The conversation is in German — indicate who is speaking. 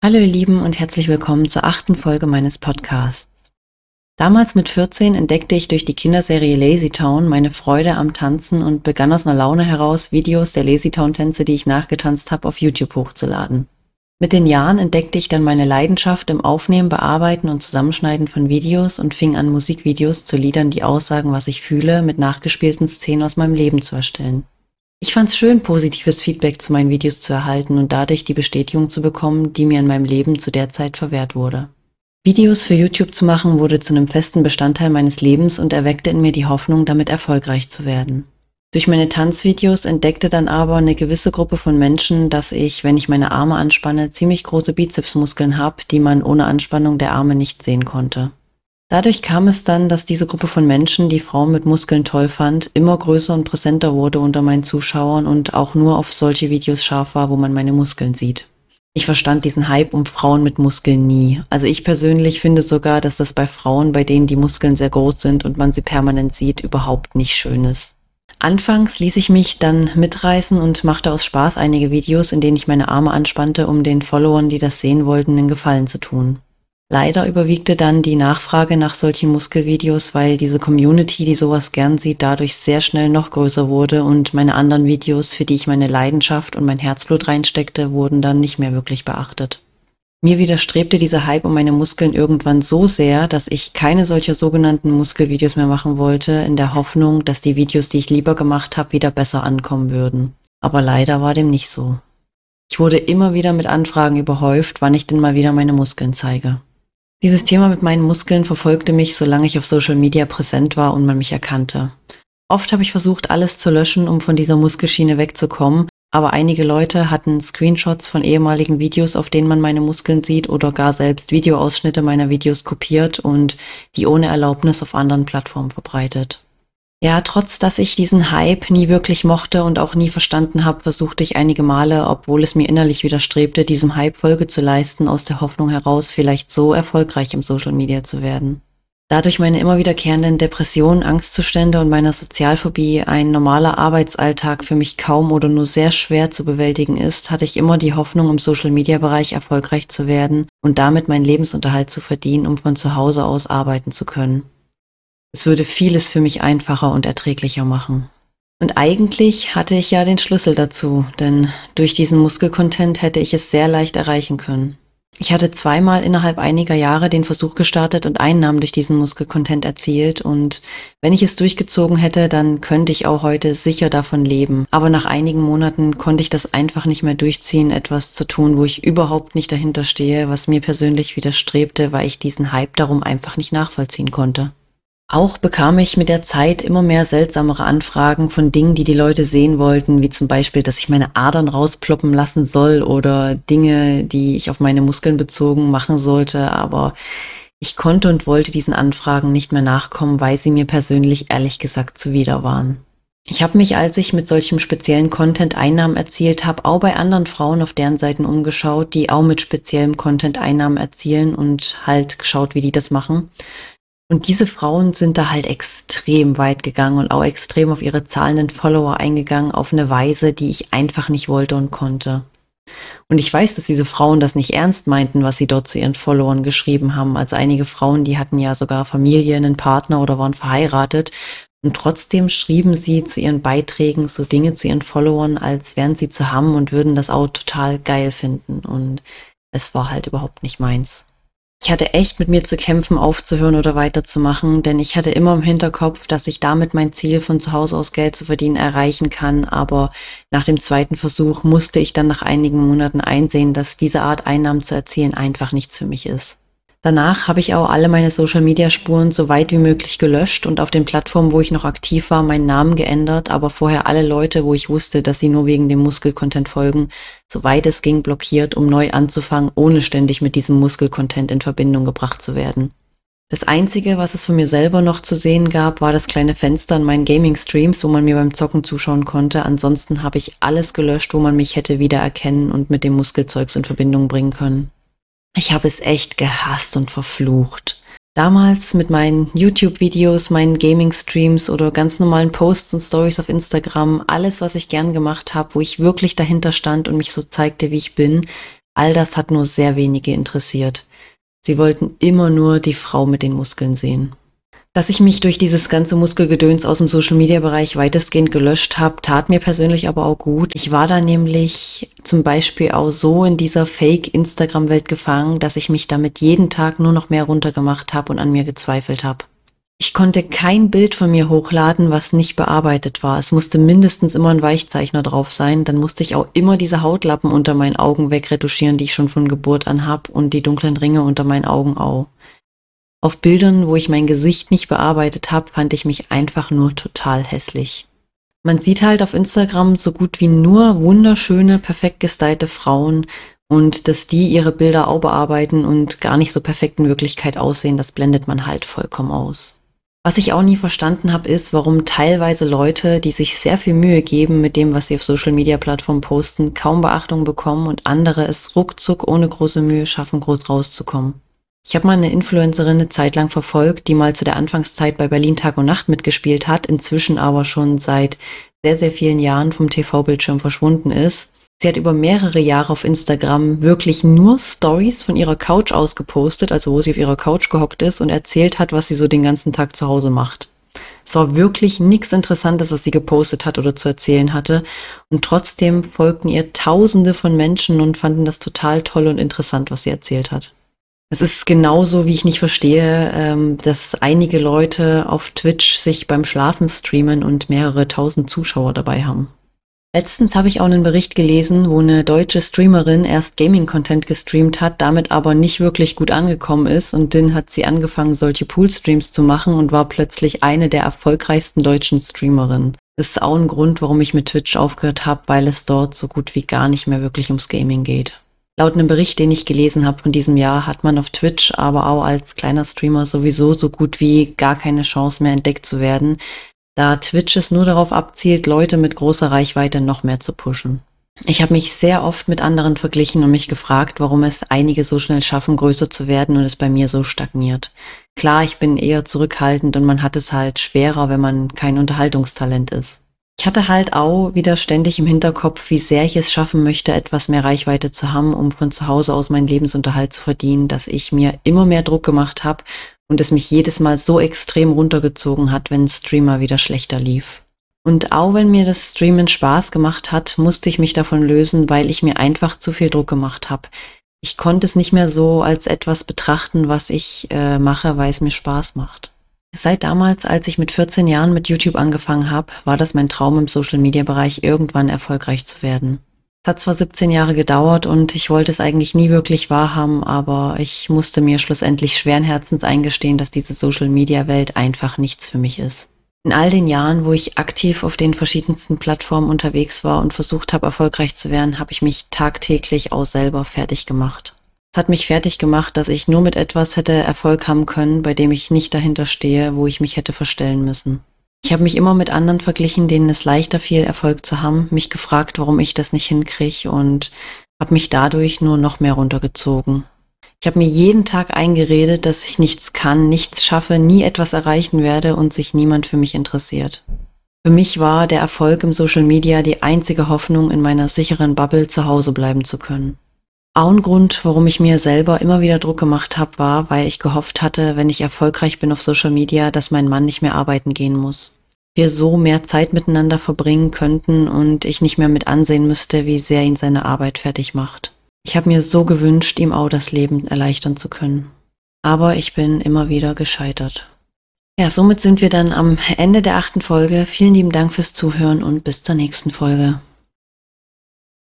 Speaker 1: Hallo ihr Lieben und herzlich willkommen zur achten Folge meines Podcasts. Damals mit 14 entdeckte ich durch die Kinderserie Lazy Town meine Freude am Tanzen und begann aus einer Laune heraus, Videos der Lazy Town Tänze, die ich nachgetanzt habe, auf YouTube hochzuladen. Mit den Jahren entdeckte ich dann meine Leidenschaft im Aufnehmen, Bearbeiten und Zusammenschneiden von Videos und fing an, Musikvideos zu Liedern, die aussagen, was ich fühle, mit nachgespielten Szenen aus meinem Leben zu erstellen. Ich fand es schön, positives Feedback zu meinen Videos zu erhalten und dadurch die Bestätigung zu bekommen, die mir in meinem Leben zu der Zeit verwehrt wurde. Videos für YouTube zu machen wurde zu einem festen Bestandteil meines Lebens und erweckte in mir die Hoffnung, damit erfolgreich zu werden. Durch meine Tanzvideos entdeckte dann aber eine gewisse Gruppe von Menschen, dass ich, wenn ich meine Arme anspanne, ziemlich große Bizepsmuskeln habe, die man ohne Anspannung der Arme nicht sehen konnte. Dadurch kam es dann, dass diese Gruppe von Menschen, die Frauen mit Muskeln toll fand, immer größer und präsenter wurde unter meinen Zuschauern und auch nur auf solche Videos scharf war, wo man meine Muskeln sieht. Ich verstand diesen Hype um Frauen mit Muskeln nie. Also ich persönlich finde sogar, dass das bei Frauen, bei denen die Muskeln sehr groß sind und man sie permanent sieht, überhaupt nicht schön ist. Anfangs ließ ich mich dann mitreißen und machte aus Spaß einige Videos, in denen ich meine Arme anspannte, um den Followern, die das sehen wollten, einen Gefallen zu tun. Leider überwiegte dann die Nachfrage nach solchen Muskelvideos, weil diese Community, die sowas gern sieht, dadurch sehr schnell noch größer wurde und meine anderen Videos, für die ich meine Leidenschaft und mein Herzblut reinsteckte, wurden dann nicht mehr wirklich beachtet. Mir widerstrebte dieser Hype um meine Muskeln irgendwann so sehr, dass ich keine solcher sogenannten Muskelvideos mehr machen wollte, in der Hoffnung, dass die Videos, die ich lieber gemacht habe, wieder besser ankommen würden. Aber leider war dem nicht so. Ich wurde immer wieder mit Anfragen überhäuft, wann ich denn mal wieder meine Muskeln zeige. Dieses Thema mit meinen Muskeln verfolgte mich, solange ich auf Social Media präsent war und man mich erkannte. Oft habe ich versucht, alles zu löschen, um von dieser Muskelschiene wegzukommen, aber einige Leute hatten Screenshots von ehemaligen Videos, auf denen man meine Muskeln sieht, oder gar selbst Videoausschnitte meiner Videos kopiert und die ohne Erlaubnis auf anderen Plattformen verbreitet. Ja, trotz dass ich diesen Hype nie wirklich mochte und auch nie verstanden habe, versuchte ich einige Male, obwohl es mir innerlich widerstrebte, diesem Hype Folge zu leisten, aus der Hoffnung heraus, vielleicht so erfolgreich im Social Media zu werden. Dadurch meine immer wiederkehrenden Depressionen, Angstzustände und meiner Sozialphobie ein normaler Arbeitsalltag für mich kaum oder nur sehr schwer zu bewältigen ist, hatte ich immer die Hoffnung, im Social-Media-Bereich erfolgreich zu werden und damit meinen Lebensunterhalt zu verdienen, um von zu Hause aus arbeiten zu können. Es würde vieles für mich einfacher und erträglicher machen. Und eigentlich hatte ich ja den Schlüssel dazu, denn durch diesen Muskelcontent hätte ich es sehr leicht erreichen können. Ich hatte zweimal innerhalb einiger Jahre den Versuch gestartet und Einnahmen durch diesen Muskelcontent erzielt und wenn ich es durchgezogen hätte, dann könnte ich auch heute sicher davon leben. Aber nach einigen Monaten konnte ich das einfach nicht mehr durchziehen, etwas zu tun, wo ich überhaupt nicht dahinter stehe, was mir persönlich widerstrebte, weil ich diesen Hype darum einfach nicht nachvollziehen konnte. Auch bekam ich mit der Zeit immer mehr seltsamere Anfragen von Dingen, die die Leute sehen wollten, wie zum Beispiel, dass ich meine Adern rausploppen lassen soll oder Dinge, die ich auf meine Muskeln bezogen machen sollte. Aber ich konnte und wollte diesen Anfragen nicht mehr nachkommen, weil sie mir persönlich ehrlich gesagt zuwider waren. Ich habe mich, als ich mit solchem speziellen Content Einnahmen erzielt habe, auch bei anderen Frauen auf deren Seiten umgeschaut, die auch mit speziellem Content Einnahmen erzielen und halt geschaut, wie die das machen. Und diese Frauen sind da halt extrem weit gegangen und auch extrem auf ihre zahlenden Follower eingegangen, auf eine Weise, die ich einfach nicht wollte und konnte. Und ich weiß, dass diese Frauen das nicht ernst meinten, was sie dort zu ihren Followern geschrieben haben. Also einige Frauen, die hatten ja sogar Familie, einen Partner oder waren verheiratet. Und trotzdem schrieben sie zu ihren Beiträgen so Dinge zu ihren Followern, als wären sie zu haben und würden das auch total geil finden. Und es war halt überhaupt nicht meins. Ich hatte echt mit mir zu kämpfen, aufzuhören oder weiterzumachen, denn ich hatte immer im Hinterkopf, dass ich damit mein Ziel von zu Hause aus Geld zu verdienen erreichen kann, aber nach dem zweiten Versuch musste ich dann nach einigen Monaten einsehen, dass diese Art Einnahmen zu erzielen einfach nichts für mich ist. Danach habe ich auch alle meine Social-Media-Spuren so weit wie möglich gelöscht und auf den Plattformen, wo ich noch aktiv war, meinen Namen geändert, aber vorher alle Leute, wo ich wusste, dass sie nur wegen dem Muskel-Content folgen, soweit es ging, blockiert, um neu anzufangen, ohne ständig mit diesem Muskel-Content in Verbindung gebracht zu werden. Das Einzige, was es von mir selber noch zu sehen gab, war das kleine Fenster in meinen Gaming-Streams, wo man mir beim Zocken zuschauen konnte. Ansonsten habe ich alles gelöscht, wo man mich hätte wiedererkennen und mit dem Muskelzeugs in Verbindung bringen können. Ich habe es echt gehasst und verflucht. Damals mit meinen YouTube-Videos, meinen Gaming-Streams oder ganz normalen Posts und Stories auf Instagram, alles, was ich gern gemacht habe, wo ich wirklich dahinter stand und mich so zeigte, wie ich bin, all das hat nur sehr wenige interessiert. Sie wollten immer nur die Frau mit den Muskeln sehen. Dass ich mich durch dieses ganze Muskelgedöns aus dem Social-Media-Bereich weitestgehend gelöscht habe, tat mir persönlich aber auch gut. Ich war da nämlich zum Beispiel auch so in dieser Fake-Instagram-Welt gefangen, dass ich mich damit jeden Tag nur noch mehr runtergemacht habe und an mir gezweifelt habe. Ich konnte kein Bild von mir hochladen, was nicht bearbeitet war. Es musste mindestens immer ein Weichzeichner drauf sein. Dann musste ich auch immer diese Hautlappen unter meinen Augen wegretuschieren, die ich schon von Geburt an habe und die dunklen Ringe unter meinen Augen auch. Auf Bildern, wo ich mein Gesicht nicht bearbeitet habe, fand ich mich einfach nur total hässlich. Man sieht halt auf Instagram so gut wie nur wunderschöne, perfekt gestylte Frauen und dass die ihre Bilder auch bearbeiten und gar nicht so perfekt in Wirklichkeit aussehen, das blendet man halt vollkommen aus. Was ich auch nie verstanden habe, ist, warum teilweise Leute, die sich sehr viel Mühe geben mit dem, was sie auf Social-Media-Plattformen posten, kaum Beachtung bekommen und andere es ruckzuck ohne große Mühe schaffen, groß rauszukommen. Ich habe mal eine Influencerin eine Zeit lang verfolgt, die mal zu der Anfangszeit bei Berlin Tag und Nacht mitgespielt hat, inzwischen aber schon seit sehr, sehr vielen Jahren vom TV-Bildschirm verschwunden ist. Sie hat über mehrere Jahre auf Instagram wirklich nur Stories von ihrer Couch aus gepostet, also wo sie auf ihrer Couch gehockt ist und erzählt hat, was sie so den ganzen Tag zu Hause macht. Es war wirklich nichts Interessantes, was sie gepostet hat oder zu erzählen hatte. Und trotzdem folgten ihr Tausende von Menschen und fanden das total toll und interessant, was sie erzählt hat. Es ist genauso, wie ich nicht verstehe, ähm, dass einige Leute auf Twitch sich beim Schlafen streamen und mehrere tausend Zuschauer dabei haben. Letztens habe ich auch einen Bericht gelesen, wo eine deutsche Streamerin erst Gaming-Content gestreamt hat, damit aber nicht wirklich gut angekommen ist und dann hat sie angefangen, solche Pool-Streams zu machen und war plötzlich eine der erfolgreichsten deutschen Streamerinnen. Das ist auch ein Grund, warum ich mit Twitch aufgehört habe, weil es dort so gut wie gar nicht mehr wirklich ums Gaming geht. Laut einem Bericht, den ich gelesen habe von diesem Jahr, hat man auf Twitch aber auch als kleiner Streamer sowieso so gut wie gar keine Chance mehr entdeckt zu werden, da Twitch es nur darauf abzielt, Leute mit großer Reichweite noch mehr zu pushen. Ich habe mich sehr oft mit anderen verglichen und mich gefragt, warum es einige so schnell schaffen, größer zu werden und es bei mir so stagniert. Klar, ich bin eher zurückhaltend und man hat es halt schwerer, wenn man kein Unterhaltungstalent ist. Ich hatte halt auch wieder ständig im Hinterkopf, wie sehr ich es schaffen möchte, etwas mehr Reichweite zu haben, um von zu Hause aus meinen Lebensunterhalt zu verdienen, dass ich mir immer mehr Druck gemacht habe und es mich jedes Mal so extrem runtergezogen hat, wenn Streamer wieder schlechter lief. Und auch wenn mir das Streamen Spaß gemacht hat, musste ich mich davon lösen, weil ich mir einfach zu viel Druck gemacht habe. Ich konnte es nicht mehr so als etwas betrachten, was ich äh, mache, weil es mir Spaß macht. Seit damals, als ich mit 14 Jahren mit YouTube angefangen habe, war das mein Traum im Social-Media-Bereich, irgendwann erfolgreich zu werden. Es hat zwar 17 Jahre gedauert und ich wollte es eigentlich nie wirklich wahrhaben, aber ich musste mir schlussendlich schweren Herzens eingestehen, dass diese Social-Media-Welt einfach nichts für mich ist. In all den Jahren, wo ich aktiv auf den verschiedensten Plattformen unterwegs war und versucht habe, erfolgreich zu werden, habe ich mich tagtäglich auch selber fertig gemacht. Hat mich fertig gemacht, dass ich nur mit etwas hätte Erfolg haben können, bei dem ich nicht dahinter stehe, wo ich mich hätte verstellen müssen. Ich habe mich immer mit anderen verglichen, denen es leichter fiel, Erfolg zu haben, mich gefragt, warum ich das nicht hinkriege und habe mich dadurch nur noch mehr runtergezogen. Ich habe mir jeden Tag eingeredet, dass ich nichts kann, nichts schaffe, nie etwas erreichen werde und sich niemand für mich interessiert. Für mich war der Erfolg im Social Media die einzige Hoffnung, in meiner sicheren Bubble zu Hause bleiben zu können. Auch ein Grund, warum ich mir selber immer wieder Druck gemacht habe, war, weil ich gehofft hatte, wenn ich erfolgreich bin auf Social Media, dass mein Mann nicht mehr arbeiten gehen muss. Wir so mehr Zeit miteinander verbringen könnten und ich nicht mehr mit ansehen müsste, wie sehr ihn seine Arbeit fertig macht. Ich habe mir so gewünscht, ihm auch das Leben erleichtern zu können. Aber ich bin immer wieder gescheitert. Ja, somit sind wir dann am Ende der achten Folge. Vielen lieben Dank fürs Zuhören und bis zur nächsten Folge.